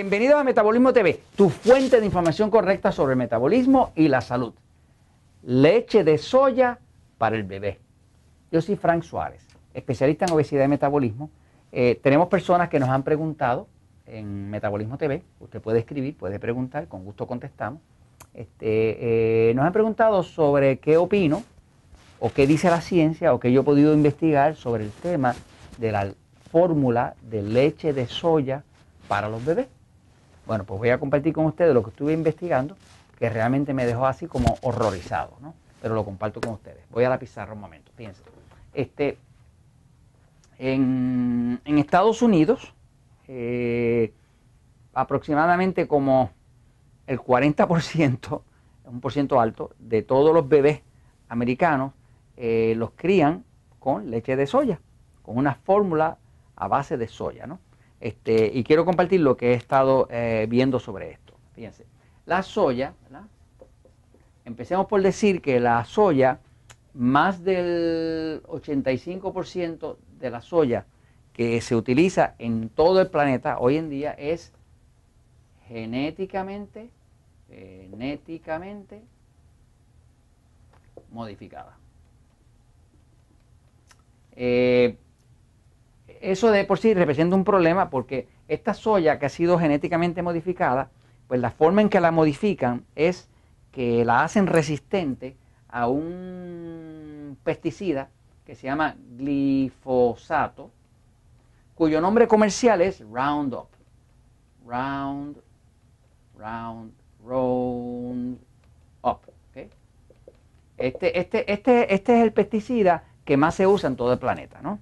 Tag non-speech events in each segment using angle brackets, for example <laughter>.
Bienvenido a Metabolismo TV, tu fuente de información correcta sobre el metabolismo y la salud. Leche de soya para el bebé. Yo soy Frank Suárez, especialista en obesidad y metabolismo. Eh, tenemos personas que nos han preguntado en Metabolismo TV. Usted puede escribir, puede preguntar, con gusto contestamos. Este, eh, nos han preguntado sobre qué opino o qué dice la ciencia o qué yo he podido investigar sobre el tema de la fórmula de leche de soya para los bebés. Bueno, pues voy a compartir con ustedes lo que estuve investigando, que realmente me dejó así como horrorizado, ¿no? Pero lo comparto con ustedes. Voy a la pizarra un momento, fíjense. Este, en, Estados Unidos, eh, aproximadamente como el 40%, un por ciento alto, de todos los bebés americanos eh, los crían con leche de soya, con una fórmula a base de soya, ¿no? Este, y quiero compartir lo que he estado eh, viendo sobre esto. Fíjense, la soya, empecemos por decir que la soya, más del 85% de la soya que se utiliza en todo el planeta hoy en día es genéticamente genéticamente modificada. Eh, eso de por sí representa un problema porque esta soya que ha sido genéticamente modificada, pues la forma en que la modifican es que la hacen resistente a un pesticida que se llama glifosato, cuyo nombre comercial es Roundup. Round, Round, Round Up. Este, este, este, este es el pesticida que más se usa en todo el planeta, ¿no?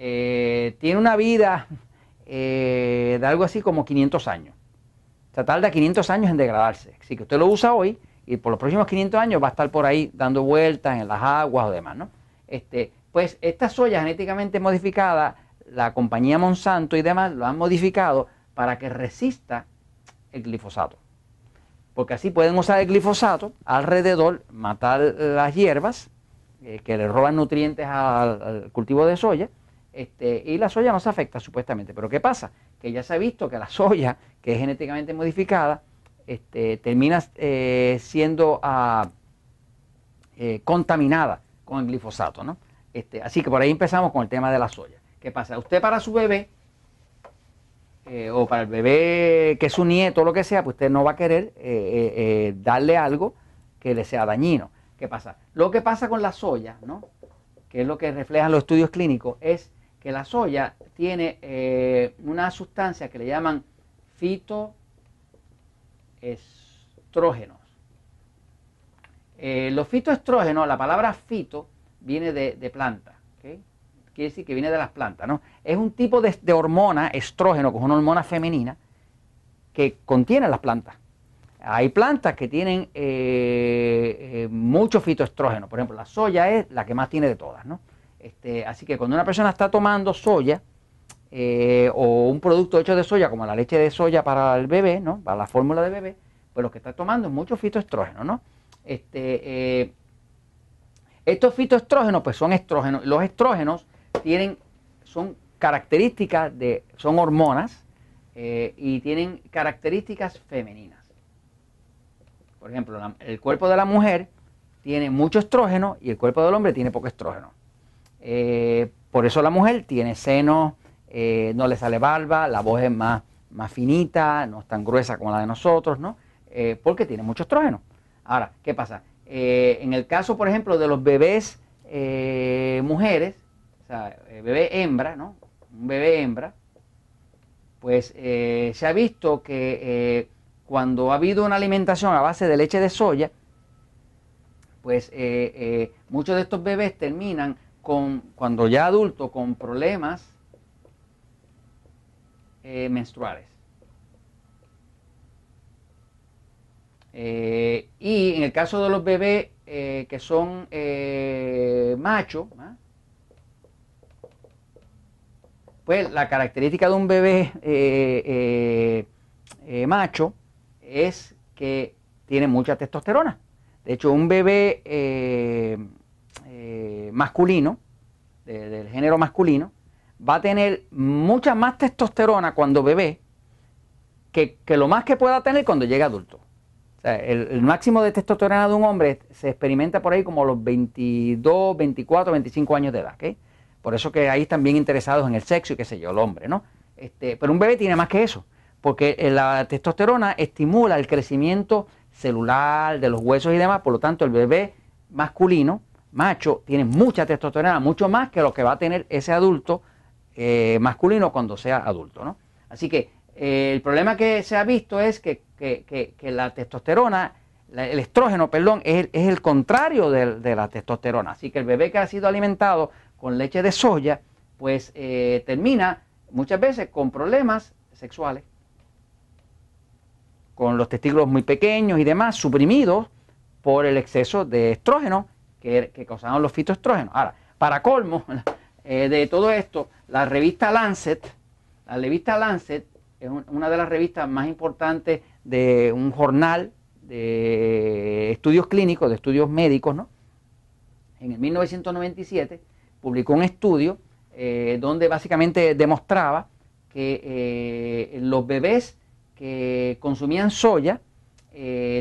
Eh, tiene una vida eh, de algo así como 500 años. O sea, tarda 500 años en degradarse. Así que usted lo usa hoy y por los próximos 500 años va a estar por ahí dando vueltas en las aguas o demás, ¿no? Este, pues esta soya genéticamente modificada, la compañía Monsanto y demás lo han modificado para que resista el glifosato porque así pueden usar el glifosato alrededor, matar las hierbas eh, que le roban nutrientes al, cultivo de soya, este, y la soya no se afecta supuestamente. Pero ¿qué pasa? Que ya se ha visto que la soya, que es genéticamente modificada, este, termina eh, siendo ah, eh, contaminada con el glifosato. ¿no? Este, así que por ahí empezamos con el tema de la soya. ¿Qué pasa? Usted para su bebé eh, o para el bebé que es su nieto lo que sea, pues usted no va a querer darle algo que le sea dañino. ¿Qué pasa? Lo que pasa con la soya, ¿no? que es lo que reflejan los estudios clínicos, es que la soya tiene una sustancia que le llaman fitoestrógenos. los fitoestrógenos, la palabra fito viene de, planta quiere decir que viene de las plantas, ¿no? Es un tipo de, hormona, estrógeno, que es una hormona femenina, que contiene las plantas. Hay plantas que tienen eh, eh, mucho fitoestrógeno, por ejemplo, la soya es la que más tiene de todas, ¿no? Este, así que cuando una persona está tomando soya eh, o un producto hecho de soya, como la leche de soya para el bebé, ¿no? Para la fórmula de bebé, pues lo que está tomando es mucho fitoestrógeno, ¿no? Este, estos fitoestrógenos, pues son estrógenos. Los estrógenos tienen, son características de, son hormonas eh, y tienen características femeninas. Por ejemplo, el cuerpo de la mujer tiene mucho estrógeno y el cuerpo del hombre tiene poco estrógeno. Eh, por eso la mujer tiene seno, eh, no le sale barba, la voz es más, más finita, no es tan gruesa como la de nosotros, ¿no? porque tiene mucho estrógeno. Ahora, ¿qué pasa? en el caso, por ejemplo, de los bebés mujeres, sea, eh, bebé hembra, ¿no? Un bebé hembra, pues eh, se ha visto que eh, cuando ha habido una alimentación a base de leche de soya, pues muchos de estos bebés terminan con, cuando ya adultos, con problemas menstruales. y en el caso de los bebés que son machos, ¿ah? Pues la característica de un bebé eh, eh, eh, macho es que tiene mucha testosterona. De hecho, un bebé masculino, del género masculino, va a tener mucha más testosterona cuando bebé que, lo más que pueda tener cuando llegue adulto. Sea, el, máximo de testosterona de un hombre se experimenta por ahí como los 22, 24, 25 años de edad. Por eso que ahí están bien interesados en el sexo y qué sé yo, el hombre, ¿no? Este, pero un bebé tiene más que eso, porque eh, la testosterona estimula el crecimiento celular de los huesos y demás, por lo tanto el bebé masculino, macho, tiene mucha testosterona, mucho más que lo que va a tener ese adulto eh, masculino cuando sea adulto, ¿no? Así que eh, el problema que se ha visto es que, la testosterona, el estrógeno, perdón, es, el contrario de, la testosterona. Así que el bebé que ha sido alimentado con leche de soya, pues eh, termina muchas veces con problemas sexuales, con los testículos muy pequeños y demás, suprimidos por el exceso de estrógeno que, causaban los fitoestrógenos. Ahora, para colmo <laughs> eh, de todo esto, la revista Lancet, la revista Lancet es una de las revistas más importantes de un jornal de estudios clínicos, de estudios médicos, ¿no? En el 1997 publicó un estudio eh, donde básicamente demostraba que eh, los bebés que consumían soya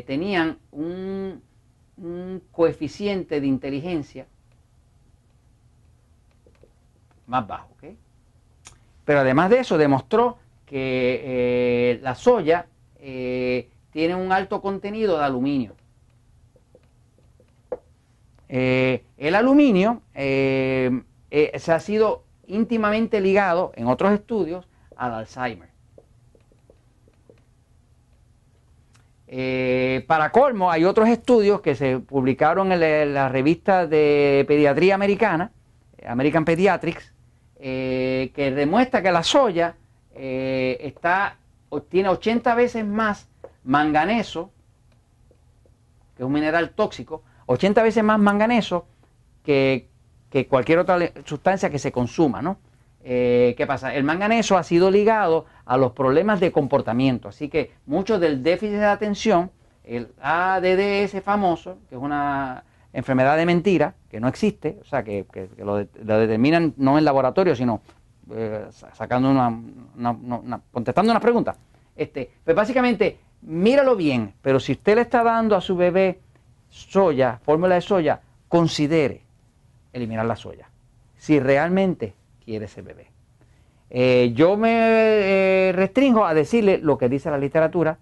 tenían un, coeficiente de inteligencia más bajo. ¿okay? Pero además de eso demostró que eh, la soya eh, tiene un alto contenido de aluminio. Eh, el aluminio se ha sido íntimamente ligado en otros estudios al Alzheimer. Para colmo, hay otros estudios que se publicaron en la revista de pediatría americana, American Pediatrics, que demuestra que la soya eh, está, tiene 80 veces más manganeso, que es un mineral tóxico, 80 veces más manganeso que, cualquier otra sustancia que se consuma, ¿no? Eh, ¿Qué pasa? El manganeso ha sido ligado a los problemas de comportamiento, así que mucho del déficit de atención, el ADDS famoso, que es una enfermedad de mentira, que no existe, o sea, que, lo, determinan no en laboratorio, sino eh, sacando una, contestando una pregunta. Este, pues básicamente, míralo bien, pero si usted le está dando a su bebé soya, fórmula de soya, considere eliminar la soya. Si realmente quiere ese bebé. Eh, yo me eh, restringo a decirle lo que dice la literatura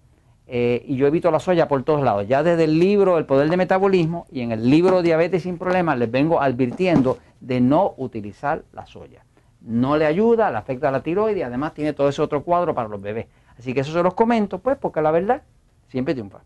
y yo evito la soya por todos lados. Ya desde el libro El Poder de Metabolismo y en el libro Diabetes sin Problemas les vengo advirtiendo de no utilizar la soya no le ayuda, le afecta a la tiroides y además tiene todo ese otro cuadro para los bebés. Así que eso se los comento, pues, porque la verdad siempre triunfa.